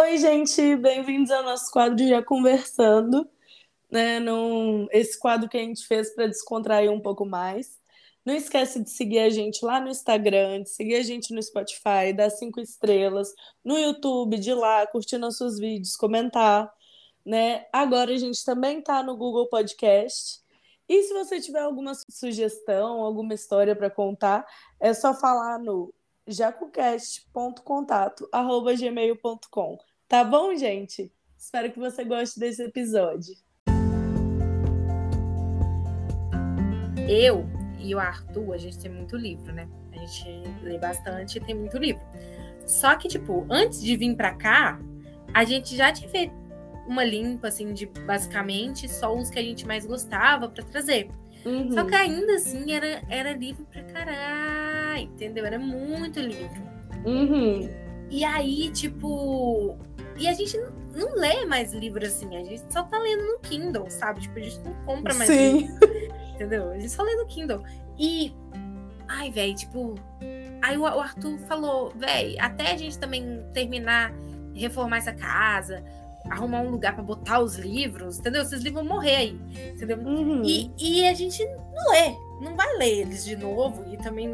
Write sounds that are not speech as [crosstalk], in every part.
Oi, gente, bem-vindos ao nosso quadro Já Conversando, né? Num, esse quadro que a gente fez para descontrair um pouco mais. Não esquece de seguir a gente lá no Instagram, de seguir a gente no Spotify, dar cinco estrelas, no YouTube, de lá, curtir nossos vídeos, comentar, né? Agora a gente também tá no Google Podcast. E se você tiver alguma sugestão, alguma história para contar, é só falar no jacocast.contato@gmail.com. Tá bom, gente? Espero que você goste desse episódio. Eu e o Arthur, a gente tem muito livro, né? A gente lê bastante e tem muito livro. Só que, tipo, antes de vir pra cá, a gente já feito uma limpa, assim, de basicamente só os que a gente mais gostava para trazer. Uhum. Só que ainda assim era, era livro pra caralho, entendeu? Era muito livro. Uhum. E aí, tipo, e a gente não, não, lê mais livro assim, a gente só tá lendo no Kindle, sabe? Tipo, a gente não compra mais Sim. livro. [laughs] Entendeu? A gente só lê no Kindle. E. Ai, velho, tipo. Aí o Arthur falou, velho, até a gente também terminar, reformar essa casa, arrumar um lugar para botar os livros, entendeu? Esses livros vão morrer aí, entendeu? Uhum. E, e a gente não lê, não vai ler eles de novo e também,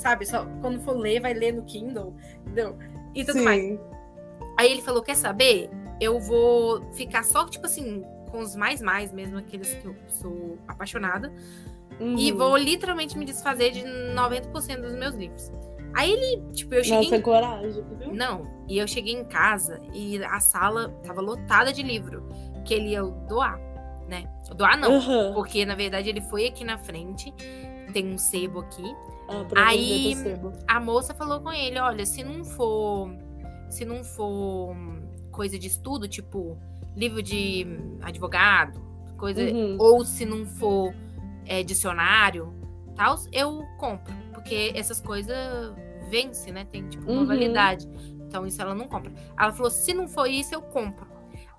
sabe, só quando for ler, vai ler no Kindle, entendeu? E tudo Sim. mais. Aí ele falou: Quer saber? Eu vou ficar só, tipo assim, com os mais mais, mesmo aqueles que eu sou apaixonada. Uhum. E vou literalmente me desfazer de 90% dos meus livros. Aí ele, tipo, eu cheguei. Nossa, em... coragem, viu? Não, e eu cheguei em casa e a sala tava lotada de livro que ele ia doar, né? Doar não, uhum. porque na verdade ele foi aqui na frente, tem um sebo aqui. Ah, Aí a moça falou com ele: olha, se não for se não for coisa de estudo, tipo livro de advogado, coisa, uhum. ou se não for é, dicionário, tal, eu compro, porque essas coisas vence, né? Tem tipo uma uhum. validade. Então isso ela não compra. Ela falou: se não for isso, eu compro.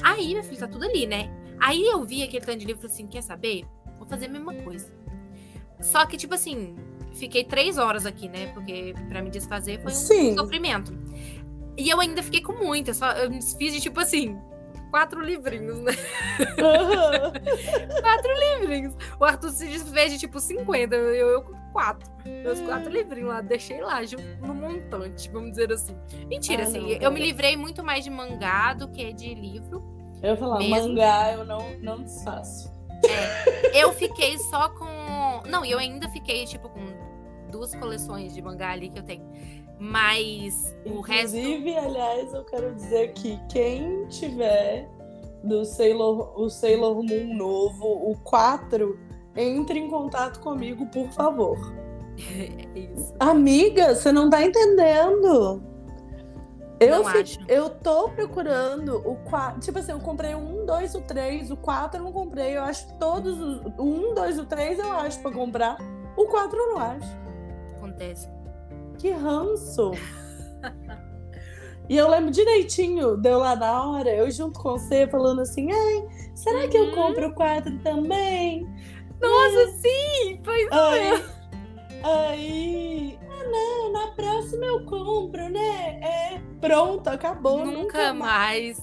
Aí, meu filho, tá tudo ali, né? Aí eu vi aquele tanto de livro assim: quer saber? Vou fazer a mesma coisa. Só que, tipo assim, fiquei três horas aqui, né? Porque para me desfazer foi um Sim. sofrimento. E eu ainda fiquei com muita, só eu me desfiz de tipo assim, quatro livrinhos, né? Uhum. [laughs] quatro livrinhos. O Arthur se desfez de tipo 50, eu, com quatro. Meus quatro livrinhos lá, deixei lá no montante, vamos dizer assim. Mentira, Ah, assim, não, eu cara. me livrei muito mais de mangá do que de livro. Eu ia falar, Mesmo? mangá eu não, não desfaço. Eu fiquei só com. Não, e eu ainda fiquei, tipo, com duas coleções de mangá ali que eu tenho. Mas o resto. Inclusive, aliás, eu quero dizer que quem tiver do Sailor, o Sailor Moon novo, o 4, entre em contato comigo, por favor. [laughs] É isso. Amiga, você não tá entendendo. Eu, Não fi- eu tô procurando o 4. Tipo assim, eu comprei o 1, 2, o 3. O 4 eu não comprei. Eu acho todos os. O 1, 2, o 3 eu acho pra comprar. O 4 eu não acho. Acontece. Que ranço! e eu lembro direitinho, deu lá na hora, eu junto com você, falando assim: ai, será que eu Uhum. compro o 4 também? Nossa, sim! Pois Aí, aí, não, na próxima eu compro, né? É, pronto, acabou. Nunca mais.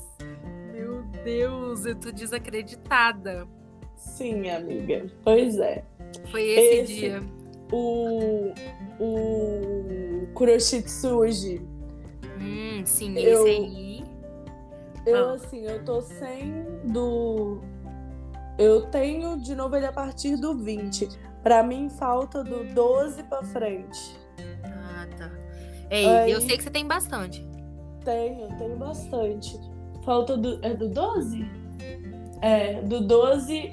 Meu Deus, eu tô desacreditada. Sim, amiga, pois é. Foi esse, Esse- dia. O, o Kuroshitsuji, Hum, sim, Eu- esse aí. eu Ah. assim, eu tô sem do. Eu tenho de novo ele a partir do 20. Pra mim falta do 12 pra frente. Tá. Ei, Aí- eu sei que você tem bastante. Tenho, tenho bastante. Falta do. É do 12? É, do 12.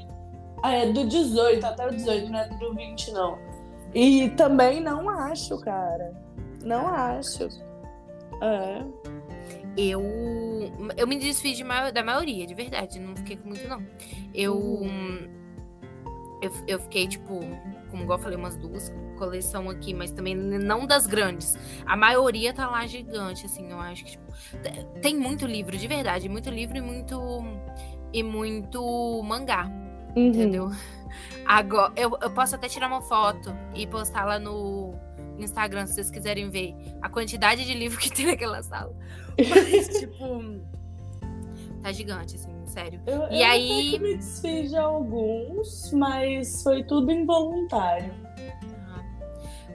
Ah, é do 18, até o 18, não é do 20, não. E também não acho, cara. Não acho. É. Eu, eu me desfiz de da maioria, de verdade. Não fiquei com muito, não. Eu, Uhum. Eu, eu fiquei, tipo, como igual eu falei, umas duas coleção aqui, mas também não das grandes. A maioria tá lá gigante, assim, eu acho que, tipo, te- tem muito livro, de verdade. Muito livro e muito, e muito mangá. Uhum. Entendeu? Agora, eu, eu posso até tirar uma foto e postar lá no, Instagram se vocês quiserem ver a quantidade de livro que [laughs] tem naquela sala. Mas, tipo, tá gigante, assim, sério. Eu, e eu aí. que me desfiz de alguns, mas foi tudo involuntário. Ah.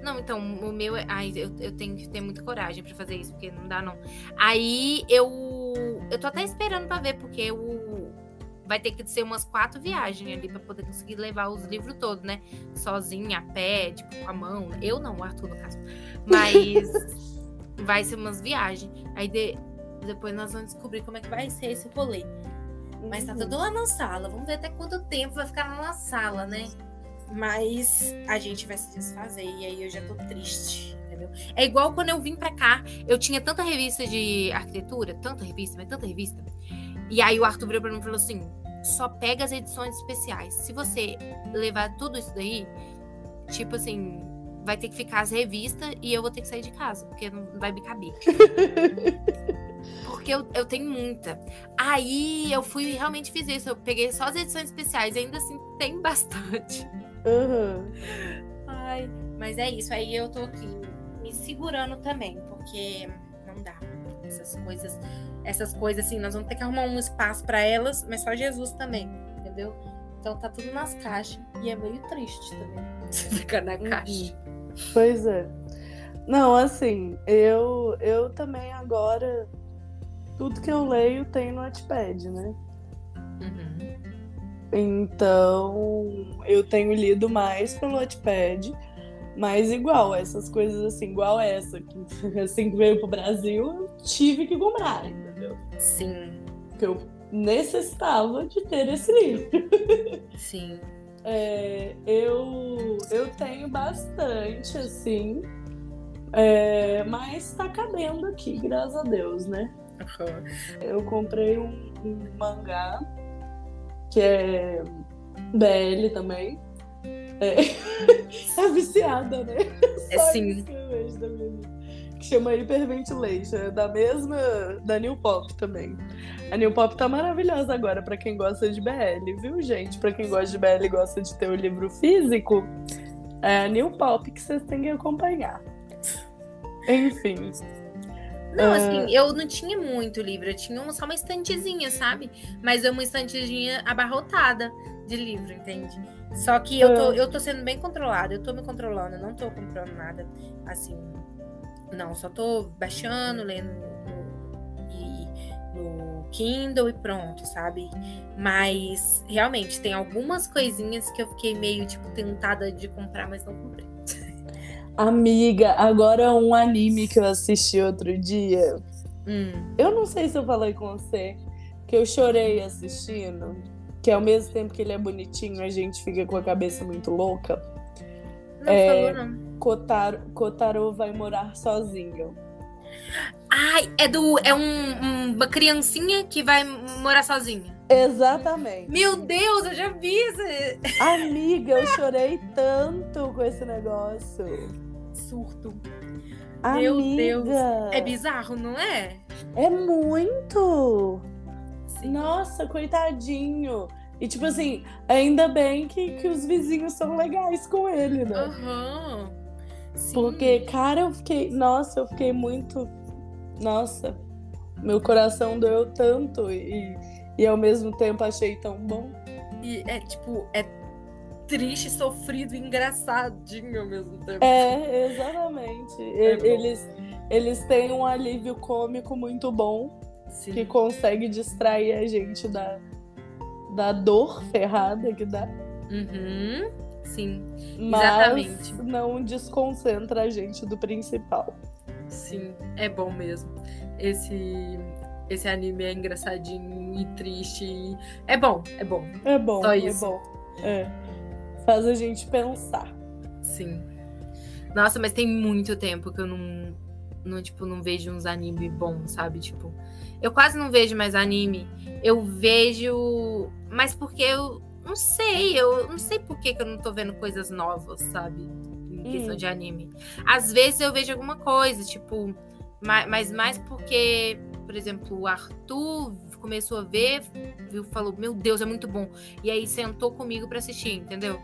Não, então, o meu é. Ai, eu, eu tenho que ter muita coragem pra fazer isso, porque não dá, não. Aí eu. Eu tô até esperando pra ver, porque o. Vai ter que ser umas quatro viagens ali pra poder conseguir levar os livros todos, né? Sozinha, a pé, tipo, com a mão. Eu não, o Arthur, no caso. Mas [laughs] vai ser umas viagens. Aí de- depois nós vamos descobrir como é que vai ser esse rolê. Mas tá Uhum. tudo lá na sala. Vamos ver até quanto tempo vai ficar lá na sala, né? Mas a gente vai se desfazer e aí eu já tô triste, entendeu? É igual quando eu vim pra cá, eu tinha tanta revista de arquitetura, tanta revista, mas tanta revista. E aí o Arthur virou pra mim e falou assim: só pega as edições especiais. Se você levar tudo isso daí, tipo assim, vai ter que ficar as revistas e eu vou ter que sair de casa, porque não vai me caber. [laughs] Porque eu, eu tenho muita. Aí eu fui e realmente fiz isso. Eu peguei só as edições especiais. Ainda assim tem [laughs] bastante. Uhum. Ai, mas é isso. Aí eu tô aqui me segurando também, porque não dá. Essas coisas, essas coisas assim, nós vamos ter que arrumar um espaço pra elas, mas só Jesus também, entendeu? Então tá tudo nas caixas. E é meio triste também. [laughs] Você ficar na caixa. Pois é. Não, assim, eu, eu também agora. Tudo que eu leio tem no Wattpad, né? Uhum. Então, eu tenho lido mais pelo Wattpad, mas igual, essas coisas assim, igual essa, que [laughs] assim que veio pro Brasil, eu tive que comprar, entendeu? Sim, Porque eu necessitava de ter esse livro. [laughs] sim. É, eu, eu tenho bastante, assim, é, mas tá cabendo aqui, graças a Deus, né? Eu comprei um, um mangá que é BL também. É, é [laughs] viciada, né? É Só sim. que chama Hyperventilation, é da mesma da New Pop também. A New Pop tá maravilhosa agora pra quem gosta de BL, viu, gente? Pra quem gosta de BL e gosta de ter o livro físico, é a New Pop que vocês têm que acompanhar. Enfim. Não, Ah. assim, eu não tinha muito livro, eu tinha só uma estantezinha, sabe? Mas é uma estantezinha abarrotada de livro, entende? Só que eu tô, Ah. eu tô sendo bem controlada, eu tô me controlando, eu não tô comprando nada assim. Não, só tô baixando, lendo no, e- no Kindle e pronto, sabe? Mas realmente tem algumas coisinhas que eu fiquei meio, tipo, tentada de comprar, mas não comprei. Amiga, agora um anime que eu assisti outro dia. Hum, Eu não sei se eu falei com você que eu chorei assistindo, que ao mesmo tempo que ele é bonitinho, a gente fica com a cabeça muito louca. não É. falou, não. Kotaro, Kotaro vai morar sozinho. Ai, é do. É um- um- uma criancinha que vai morar sozinha. Exatamente. Meu Deus, eu já vi esse Amiga, eu chorei tanto com esse negócio. Surto. Amiga, Meu Deus. É bizarro, não é? é muito. Sim. Nossa, coitadinho. E tipo assim, ainda bem que, que os vizinhos são legais com ele, né? Aham. Sim. Porque, cara, eu fiquei. Nossa, eu fiquei muito. Nossa, meu coração doeu tanto e, e ao mesmo tempo achei tão bom. E é tipo, é triste, sofrido e engraçadinho ao mesmo tempo. É, exatamente. [laughs] É bom. eles, eles têm um alívio cômico muito bom Sim. que consegue distrair a gente da, da dor ferrada que dá, Uhum. Sim, mas Exatamente. não desconcentra a gente do principal. sim. É bom mesmo. Esse. Esse anime é engraçadinho e triste. e- É bom, é bom. É bom, Só é isso. bom. É. Faz a gente pensar. Sim. Nossa, mas tem muito tempo que eu não, não tipo, não vejo uns anime bons, sabe? Tipo, eu quase não vejo mais anime. Eu vejo, mas porque eu não sei, eu não sei por que, que eu não tô vendo coisas novas, sabe? Em questão Hum. de anime. Às vezes eu vejo alguma coisa, tipo, ma- mas mais porque, por exemplo, o Arthur começou a ver, viu, falou, meu Deus, é muito bom. E aí sentou comigo pra assistir, entendeu?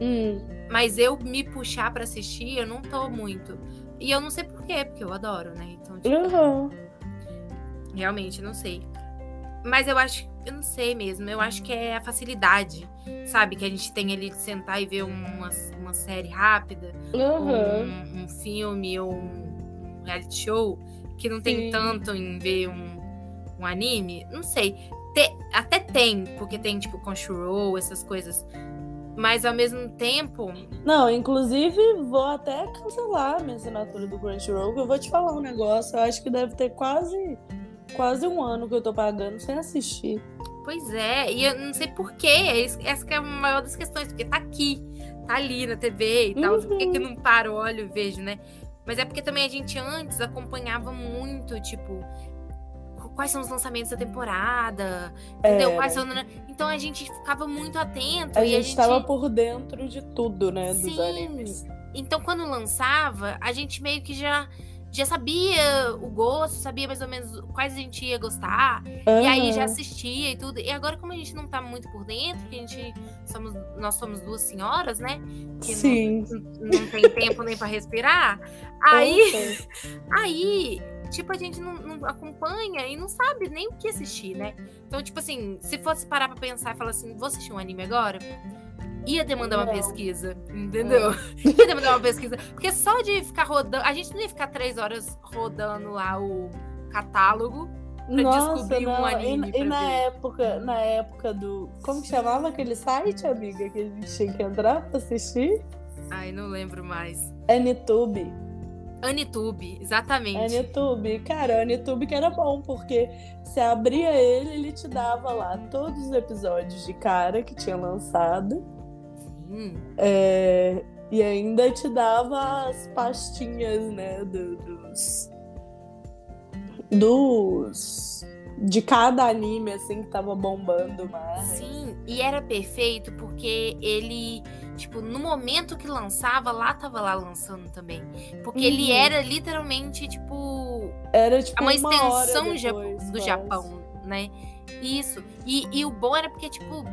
Hum. Mas eu me puxar pra assistir, eu não tô muito. E eu não sei por quê, porque eu adoro, né? Então, tipo, Uhum. realmente, não sei. Mas eu acho, eu não sei mesmo. Eu acho que é a facilidade, sabe? Que a gente tem ali de sentar e ver uma, uma série rápida, Uhum. um, um filme ou um reality show, que não tem Sim. tanto em ver um, um anime. Não sei. Te- até tem, porque tem, tipo, Crunchyroll, essas coisas. Mas ao mesmo tempo, Não, inclusive vou até cancelar a minha assinatura do Crunchyroll, que eu vou te falar um negócio. Eu acho que deve ter quase, quase um ano que eu tô pagando sem assistir. Pois é, e eu não sei porquê. Essa que é a maior das questões, porque tá aqui, tá ali na TV e tal. Uhum. Por que, que eu não paro, olho e vejo, né? Mas é porque também a gente antes acompanhava muito, tipo, quais são os lançamentos da temporada, entendeu? Era. Quais são. né? Então a gente ficava muito atento. A e gente tava por dentro de tudo, né? Dos Sim. animes. Então, quando lançava, a gente meio que já, já sabia o gosto, sabia mais ou menos quais a gente ia gostar. E aí já assistia e tudo. E agora, como a gente não tá muito por dentro, que a gente somos, nós somos duas senhoras, né? Que não- Sim. Não, tem tempo nem pra respirar. Aí, Uhum. [laughs] aí, tipo, a gente não, não acompanha e não sabe nem o que assistir, né? Então, tipo assim, se fosse parar pra pensar e falar assim, vou assistir um anime agora? Ia demandar uma pesquisa, entendeu? [laughs] Ia demandar uma pesquisa. Porque só de ficar rodando. A gente não ia ficar três horas rodando lá o catálogo pra Nossa, descobrir um não. anime E, e na ver. época, na época do. Como que chamava aquele site, amiga? Que a gente tinha que entrar pra assistir? Ai, não lembro mais. Anitube. Anitube, exatamente. Anitube. Cara, Anitube que era bom, porque você abria ele, ele te dava lá todos os episódios de cara que tinha lançado. Sim. É, e ainda te dava as pastinhas, né? do- dos. Dos. De cada anime, assim, que tava bombando mais. Sim, e era perfeito porque ele, tipo, no momento que lançava, lá tava lá lançando também. Porque ele Uhum. era literalmente, tipo, Era tipo uma uma extensão depois, do quase. Japão, né? Isso. E, e o bom era porque, tipo,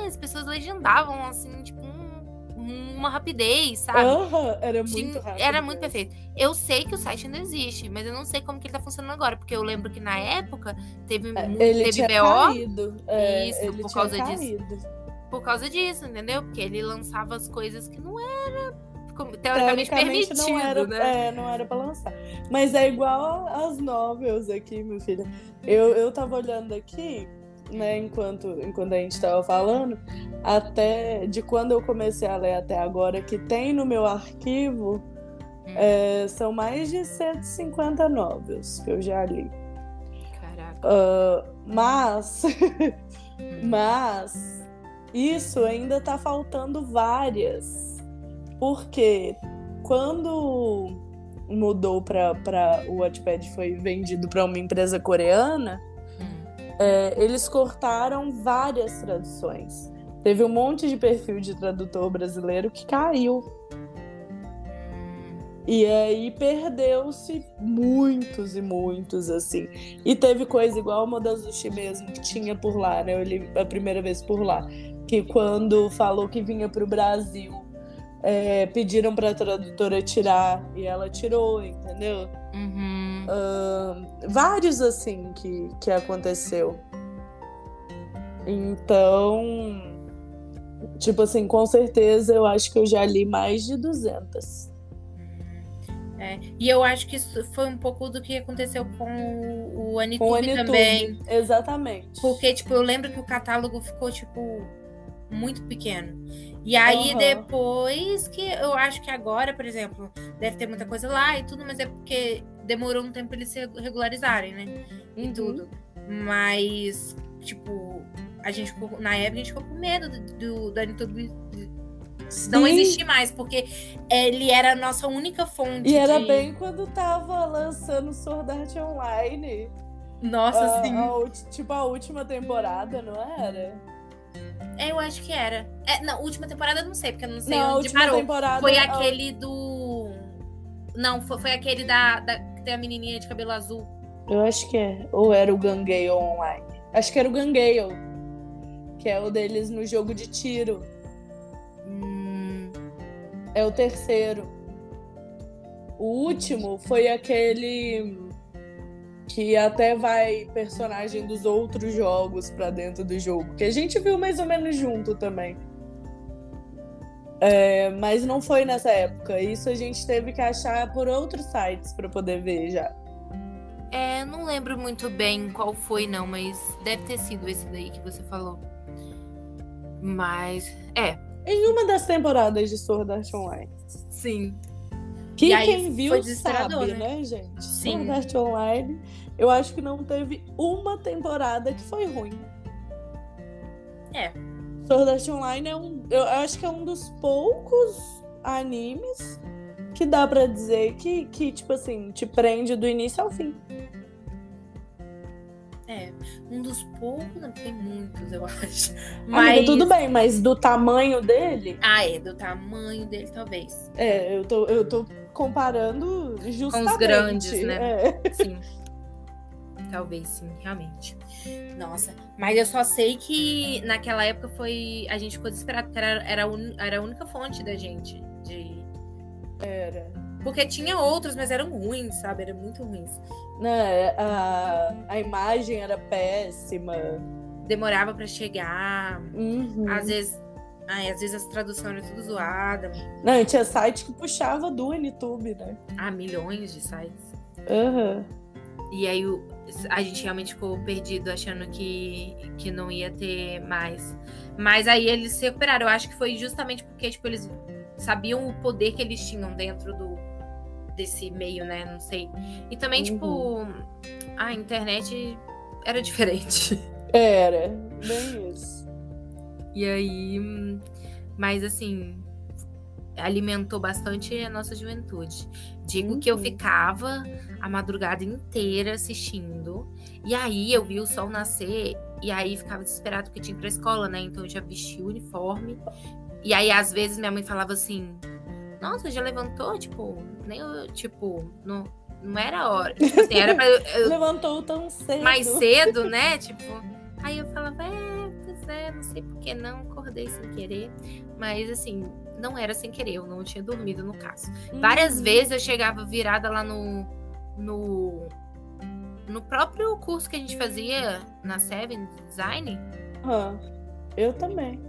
pô, as pessoas legendavam, assim, tipo, um- uma rapidez, sabe? Era muito Tinha- rápido. Era muito perfeito. Eu sei que o site ainda existe, mas eu não sei como que ele tá funcionando agora, porque eu lembro que na época teve, É, Ele teve tinha BO caído. É, Isso, por causa disso. caído. por causa disso, entendeu? Porque ele lançava as coisas que não era teoricamente, permitido, não era, né? é, não era pra lançar. Mas é igual as novels aqui, meu filho. Eu, eu tava olhando aqui, né, enquanto, enquanto a gente tava falando, até de quando eu comecei a ler até agora, que tem no meu arquivo, Hum. é, são mais de 150 novels que eu já li. Caraca. Ah, mas, Hum. mas isso ainda tá faltando várias. Porque quando mudou para o Wattpad foi vendido para uma empresa coreana. É, eles cortaram várias traduções. Teve um monte de perfil de tradutor brasileiro que caiu. E aí perdeu-se muitos e muitos, assim. E teve coisa igual a Modazushi mesmo, que tinha por lá, né? Eu li a primeira vez por lá. Que quando falou que vinha pro Brasil, é, pediram pra tradutora tirar e ela tirou, entendeu? Uhum. Ahn, vários, assim, que, que aconteceu. Então, tipo assim, com certeza eu acho que eu já li mais de 200. É, E eu acho que isso foi um pouco do que aconteceu com o, Anitube, Com Anitube. também. Exatamente. Porque, tipo, eu lembro que o catálogo ficou, tipo, muito pequeno. E aí, Aham. depois que eu acho que agora, por exemplo, deve ter muita coisa lá e tudo, mas é porque demorou um tempo pra eles se regularizarem, né? E Uhum. tudo. Mas, tipo, a gente ficou, na época a gente ficou com medo do, do, do não existir mais, porque ele era a nossa única fonte. E era de- bem quando tava lançando Sword Art Online. Nossa, A- sim. a tipo a última temporada, não era? É, eu acho que era. É, não, última temporada eu não sei, porque eu não sei não, a onde última parou. temporada. Foi a- aquele do. Não, foi, foi aquele da, da- que tem a menininha de cabelo azul. Eu acho que é. Ou era o Gangale Online. Acho que era o Gangale. Que é o deles no jogo de tiro. Hum, É o terceiro. O último foi aquele que até vai personagem dos outros jogos pra dentro do jogo, que a gente viu mais ou menos junto também. É, mas não foi nessa época. Isso a gente teve que achar por outros sites para poder ver já. É, não lembro muito bem qual foi, não, mas deve ter sido esse daí que você falou. Mas, é. Em uma das temporadas de Sword Art Online. Sim. Que quem viu sabe, né? né, gente? Sim. Sword Art Online, eu acho que não teve uma temporada que foi ruim. É. Sword Art Online é um. Eu acho que é um dos poucos animes que dá para dizer que, que, tipo assim, te prende do início ao fim. É, um dos poucos, não tem muitos, eu acho. Mas Amiga, tudo bem, mas do tamanho dele. Ah, é, do tamanho dele, talvez. É, eu tô, eu tô comparando justamente. Com os grandes, né? É. Sim. [laughs] Talvez sim, realmente. Nossa, mas eu só sei que naquela época foi. A gente ficou desesperado, porque era, era, un, era a única fonte da gente. De... Era. Porque tinha outros, mas eram ruins, sabe? Eram muito ruins. Não, é, a, a imagem era péssima. Demorava para chegar. Uhum. Às vezes. Ai, às vezes as traduções eram tudo zoadas. Não, tinha site que puxava do YouTube, né? Ah, milhões de sites. Aham. Uhum. E aí o, a gente realmente ficou perdido, achando que, que não ia ter mais. Mas aí eles se recuperaram. Eu acho que foi justamente porque, tipo, eles sabiam o poder que eles tinham dentro do desse meio, né? Não sei. E também, tipo, uhum. tipo, a internet era diferente. [laughs] Era, bem isso. E aí, mas assim, alimentou bastante a nossa juventude. Digo uhum. que eu uhum. ficava a madrugada inteira assistindo. E aí eu vi o sol nascer. E aí ficava desesperado porque tinha pra escola, né? Então eu já vesti o uniforme. E aí, às vezes, minha mãe falava assim: Nossa, já levantou? Tipo, nem eu, tipo, não, não era hora. Tipo assim, era pra. Eu, [laughs] Levantou tão cedo. Mais cedo, [laughs] né? Tipo. Aí eu falava, é, pois é, não sei por que não, acordei sem querer. Mas assim, não era sem querer, eu não tinha dormido no caso. Uhum. Várias vezes eu chegava virada lá no, no no próprio curso que a gente fazia na Seven Design. Eu também.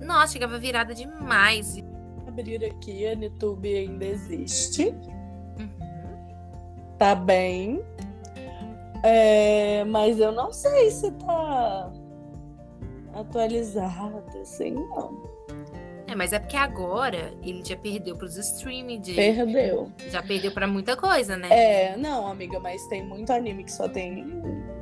Nossa, chegava virada demais. Abrir aqui, a YouTube ainda existe. Uhum. Tá bem. É, mas eu não sei se tá atualizado, assim, não. É, mas é porque agora ele já perdeu para os streaming. De... Perdeu. Já perdeu para muita coisa, né? É, não, amiga, mas tem muito anime que só tem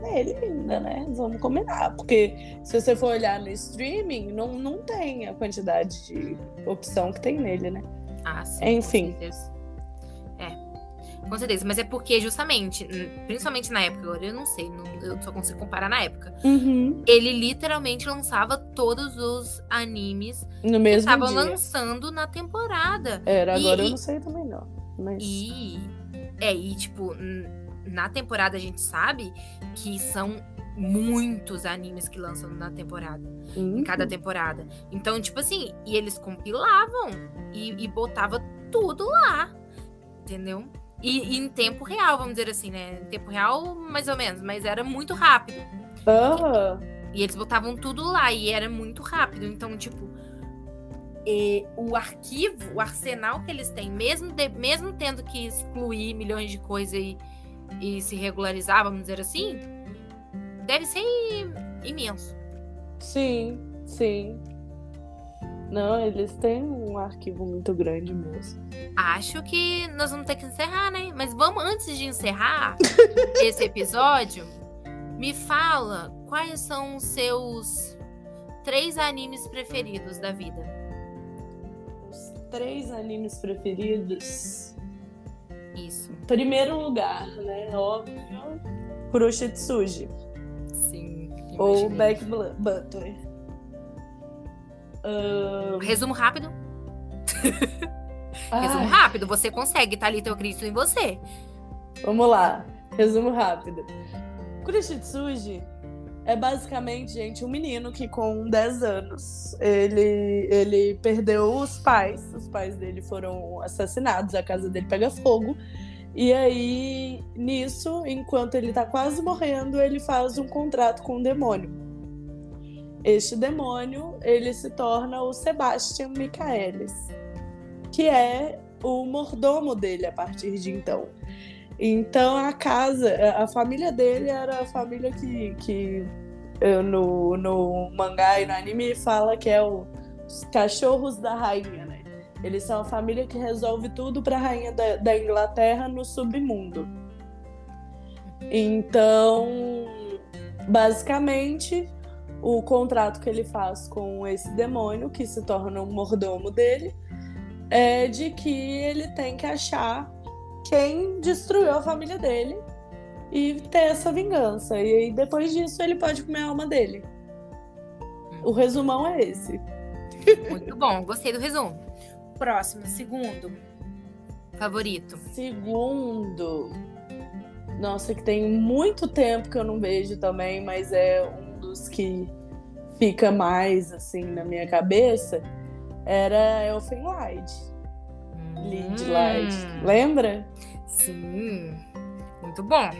nele ainda, né? Vamos combinar. Porque se você for olhar no streaming, não, não tem a quantidade de opção que tem nele, né? Ah, sim. Enfim. Com certeza, mas é porque justamente, principalmente na época, agora eu não sei, não, eu só consigo comparar na época. Uhum. Ele literalmente lançava todos os animes no mesmo que estavam lançando na temporada. Era, agora e, eu não sei também não. Mas... E é, e tipo, na temporada a gente sabe que são muitos animes que lançam na temporada. Uhum. Em cada temporada. Então, tipo assim, e eles compilavam e, e botava tudo lá. Entendeu? E, e, em tempo real, vamos dizer assim, né? Em tempo real, mais ou menos, mas era muito rápido. Uhum. E, e eles botavam tudo lá e era muito rápido. Então, tipo, e, o arquivo, o arsenal que eles têm, mesmo, de, mesmo tendo que excluir milhões de coisas e, e se regularizar, vamos dizer assim, deve ser imenso. Sim, sim. Não, eles têm um arquivo muito grande mesmo. Acho que nós vamos ter que encerrar, né? Mas vamos, antes de encerrar [laughs] esse episódio, me fala quais são os seus três animes preferidos da vida. Os três animes preferidos? Isso. Primeiro lugar, né? Óbvio. Kuroshitsuji. Sim. Ou Back Butler. Uh... Resumo rápido. Resumo rápido, você consegue, tá ali teu Cristo em você. Vamos lá, resumo rápido. Kurishitsuji É basicamente, gente, um menino que com 10 anos, ele, ele perdeu os pais. Os pais dele foram assassinados, a casa dele pega fogo. E aí, nisso, enquanto ele tá quase morrendo, ele faz um contrato com o demônio. Este demônio, ele se torna o Sebastian Michaelis, que é o mordomo dele a partir de então. Então a casa, a família dele era a família que, que no, no mangá e no anime fala que é o, os cachorros da rainha, né? Eles são a família que resolve tudo para a rainha da, da Inglaterra no submundo. Então, basicamente, o contrato que ele faz com esse demônio, que se torna um mordomo dele, é de que ele tem que achar quem destruiu a família dele e ter essa vingança. E aí, depois disso, ele pode comer a alma dele. O resumão é esse. Muito bom, gostei do resumo. Próximo, segundo. Favorito. Segundo. Nossa, que tem muito tempo que eu não vejo também, mas é um que fica mais assim na minha cabeça. Era Elfen Light. Hum. Lead Light. Lembra? Sim. Muito bom.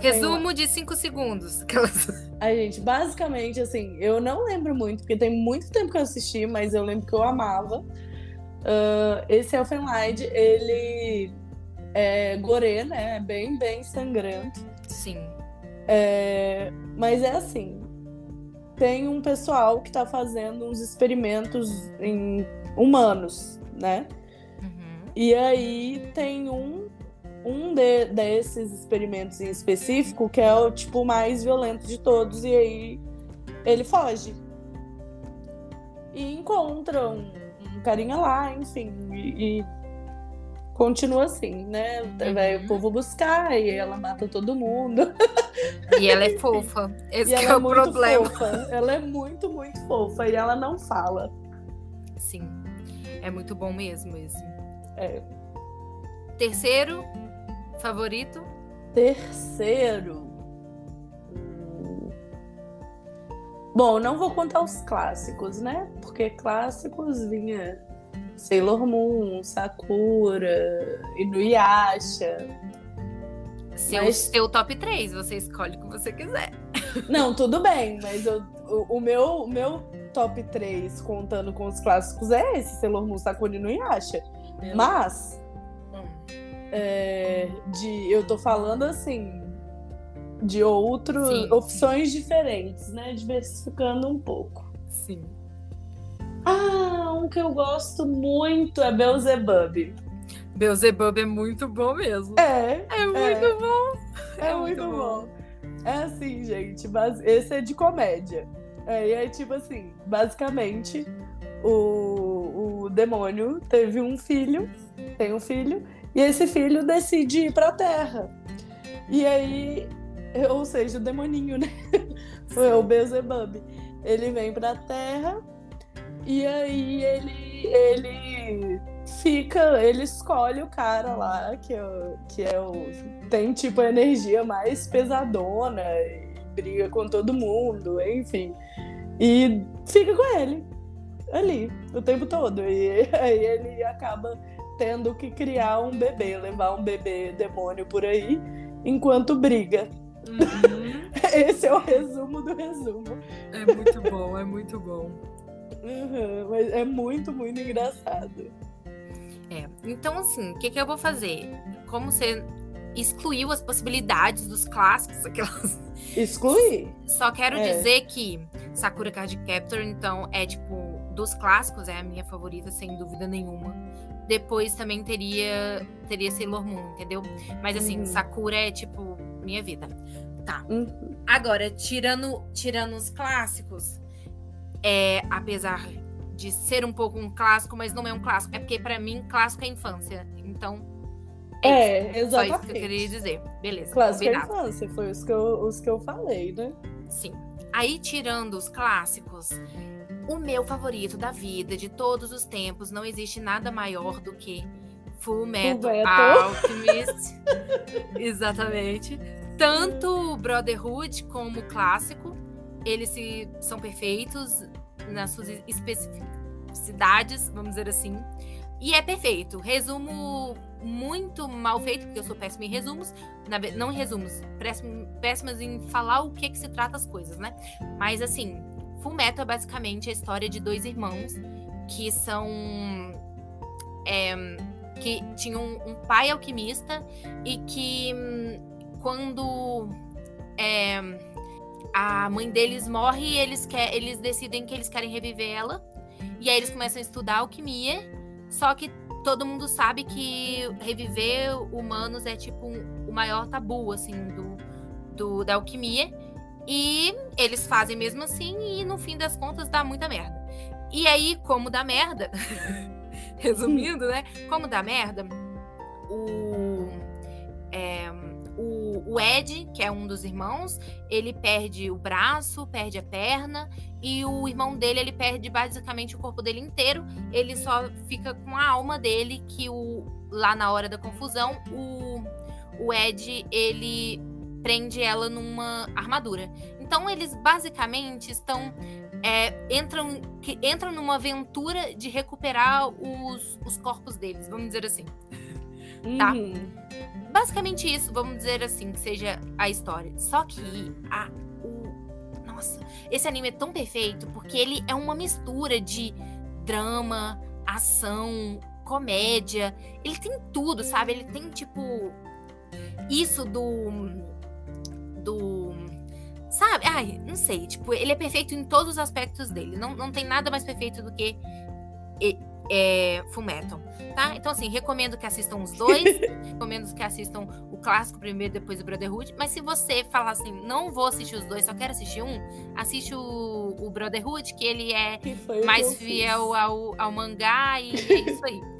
Resumo de 5 segundos. [laughs] Ai, gente, basicamente, assim, eu não lembro muito, porque tem muito tempo que eu assisti, mas eu lembro que eu amava. Uh, esse Elfenlight, ele é gore, né? É bem, bem sangrento. Sim. É, mas é assim, tem um pessoal que tá fazendo uns experimentos em humanos, né? Uhum. E aí tem um um de, desses experimentos em específico, que é o tipo mais violento de todos, e aí ele foge. E encontra um, um carinha lá, enfim, e, e, continua assim, né? Vai uhum. o povo buscar e ela mata todo mundo. [laughs] E ela é fofa. Esse é, é, o problema. Fofa. Ela é muito, muito fofa e ela não fala. Sim. É muito bom mesmo esse. É. Terceiro, Favorito? Terceiro. Bom, não vou contar os clássicos, né? Porque clássicos vinha Sailor Moon, Sakura, Inuyasha. Seu, mas... seu top 3, você escolhe o que você quiser. Não, tudo bem, mas eu, o, o, meu, o meu top 3, contando com os clássicos, é esse, Sailor Moon, Sakura e Inuyasha. Meu... Mas é, de eu tô falando assim de outras opções sim. diferentes, né? Diversificando um pouco. Sim. Ah, um que eu gosto muito é Beelzebub. Beelzebub é muito bom mesmo. É. É muito é, bom. É, é muito, muito bom. bom. É assim, gente, mas esse é de comédia. É, e é tipo assim, basicamente, o, o demônio teve um filho, tem um filho, e esse filho decide ir para a Terra. E aí, ou seja, o demoninho, né? [laughs] o Beelzebub. Ele vem para a Terra e aí ele ele fica, ele escolhe o cara lá que é, que é o tem tipo a energia mais pesadona e briga com todo mundo, enfim. E fica com ele ali o tempo todo. E [laughs] aí ele acaba tendo que criar um bebê, levar um bebê demônio por aí, enquanto briga. Uhum. [laughs] Esse é o resumo do resumo. É muito bom, é muito bom. Uhum, mas é muito, muito engraçado. É, então assim, o que, que eu vou fazer? Como você excluiu as possibilidades dos clássicos, aquelas. Excluir? Só quero é. dizer que Sakura Card Captor, então, é tipo, dos clássicos, é a minha favorita, sem dúvida nenhuma depois também teria teria Sailor Moon, entendeu? Mas assim, uhum. Sakura é tipo minha vida. Tá. Uhum. Agora, tirando tirando os clássicos, é apesar de ser um pouco um clássico, mas não é um clássico, é porque para mim clássico é infância. Então, é, é exatamente. Só isso que eu queria dizer. Beleza. Clássico é infância, foi os que, eu, os que eu falei, né? Sim. Aí, tirando os clássicos, o meu favorito da vida, de todos os tempos, não existe nada maior do que Full Metal, Full Metal. Alchemist. [laughs] Exatamente. Tanto Brotherhood como clássico, eles se, são perfeitos nas suas especificidades, vamos dizer assim. E é perfeito. Resumo muito mal feito, porque eu sou péssima em resumos. Na, não em resumos, péssimas em falar o que, que se trata as coisas, né? Mas assim, Full Metal é basicamente a história de dois irmãos que são. É, que tinham um, um, pai alquimista e que quando é, a mãe deles morre, eles, quer, eles decidem que eles querem reviver ela. E aí eles começam a estudar alquimia. Só que todo mundo sabe que reviver humanos é tipo um, o maior tabu, assim, do, do, da alquimia. E eles fazem mesmo assim, e no fim das contas dá muita merda. E aí, como dá merda, [laughs] resumindo, né? Como dá merda, o, é, o, Ed, que é um dos irmãos, ele perde o braço, perde a perna, e o irmão dele, ele perde basicamente o corpo dele inteiro. Ele só fica com a alma dele, que o, lá na hora da confusão, o, o Ed, ele prende ela numa armadura. Então eles basicamente estão é, entram que entram numa aventura de recuperar os, os corpos deles, vamos dizer assim. Tá? Uhum. Basicamente isso, vamos dizer assim, que seja a história. Só que a o nossa, esse anime é tão perfeito porque ele é uma mistura de drama, ação, comédia. Ele tem tudo, sabe? Ele tem tipo isso do do. Sabe? Ai, não sei. Tipo, ele é perfeito em todos os aspectos dele. Não, não tem nada mais perfeito do que é, Fullmetal, tá? Então, assim, recomendo que assistam os dois. [laughs] recomendo que assistam o clássico primeiro, depois o Brotherhood. Mas se você falar assim, não vou assistir os dois, só quero assistir um, assiste o, o Brotherhood, que ele é Que mais fiel ao, ao mangá e é isso aí. [laughs]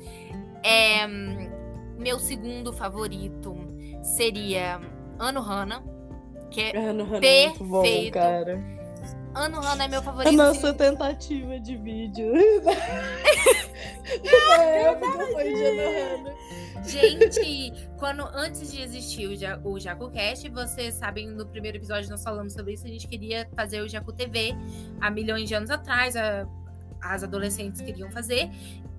É, meu segundo favorito seria Ano Hana, que é fiz. Ano Hana é muito bom, perfeito. cara. Ano Hana é meu A favorito. nossa assim, tentativa de vídeo. Na época foi de Ano Hana. Gente, quando antes de existir o, ja, o JacuCast, vocês sabem, no primeiro episódio nós falamos sobre isso, a gente queria fazer o Jacu TV há milhões de anos atrás, a- as adolescentes queriam fazer.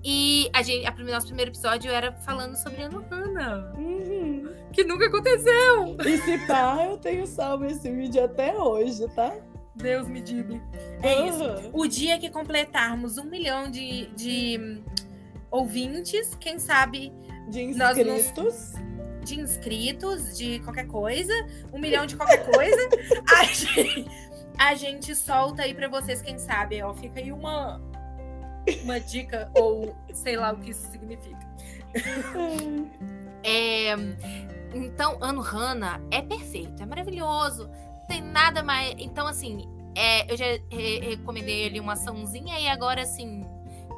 E a gente, a, nosso primeiro episódio era falando sobre Ano Hana, Uhum. que nunca aconteceu. E se pá, eu tenho salvo esse vídeo até hoje, tá? Deus me diga. É isso. Aham. O dia que completarmos um milhão de, de ouvintes, quem sabe De inscritos. de inscritos, de qualquer coisa, um milhão de qualquer coisa, [laughs] a gente, a gente solta aí pra vocês, quem sabe, ó, fica aí uma, uma dica, ou sei lá o que isso significa. [laughs] É, então, Ano Hana é perfeito, é maravilhoso, tem nada mais. Então, assim, é, eu já re- recomendei ele uma açãozinha e agora, assim,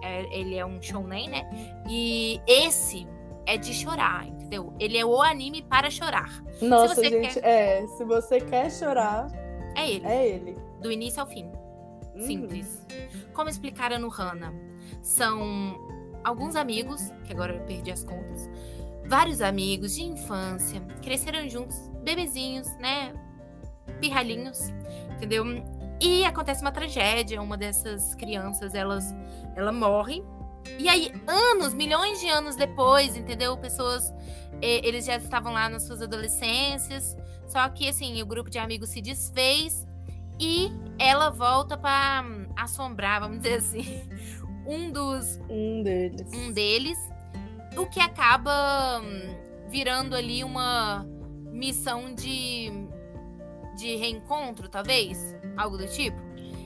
é, ele é um shounen, né? E esse é de chorar, entendeu? Ele é o anime para chorar. Nossa, você gente, é. Se você quer chorar, É ele, é ele. do início ao fim. Uhum. Simples. Como explicar a Hana? São alguns amigos, que agora eu perdi as contas, vários amigos de infância, cresceram juntos, bebezinhos, né? Pirralhinhos, entendeu? E acontece uma tragédia, uma dessas crianças, elas, ela morre. E aí, anos, milhões de anos depois, entendeu? Pessoas, eh, eles já estavam lá nas suas adolescências, só que, assim, o grupo de amigos se desfez e ela volta para assombrar, vamos dizer assim, [laughs] um dos Um deles. um deles, o que acaba hum, virando ali uma missão de de reencontro, talvez, algo do tipo.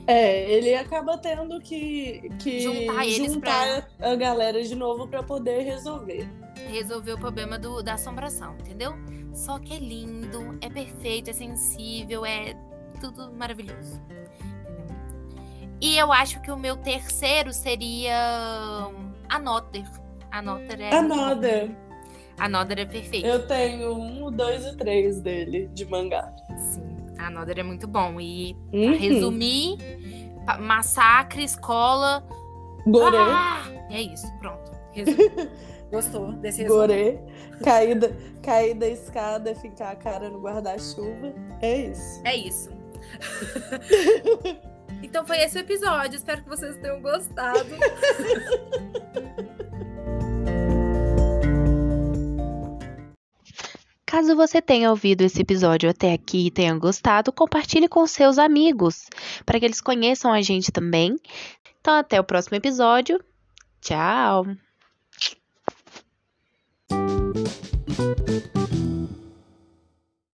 É, ele acaba tendo que, que Juntar juntar a galera de novo pra poder resolver. Resolver o problema do, da assombração, entendeu? Só que é lindo, é perfeito, é sensível, é tudo maravilhoso. E eu acho que o meu terceiro seria hum, Another. Another é. muito bom. Another. Another é perfeito. Eu tenho um, dois e três dele, de mangá. Another é muito bom. E pra Uhum. resumir, massacre, escola. Gorê. Ah! É isso, pronto. [laughs] Gostou desse resumo? Gorê, cair da, cair da escada, ficar a cara no guarda-chuva. É isso. É isso. [laughs] então foi esse o episódio. Espero que vocês tenham gostado. [laughs] Caso você tenha ouvido esse episódio até aqui e tenha gostado, compartilhe com seus amigos, para que eles conheçam a gente também. Então, até o próximo episódio. Tchau!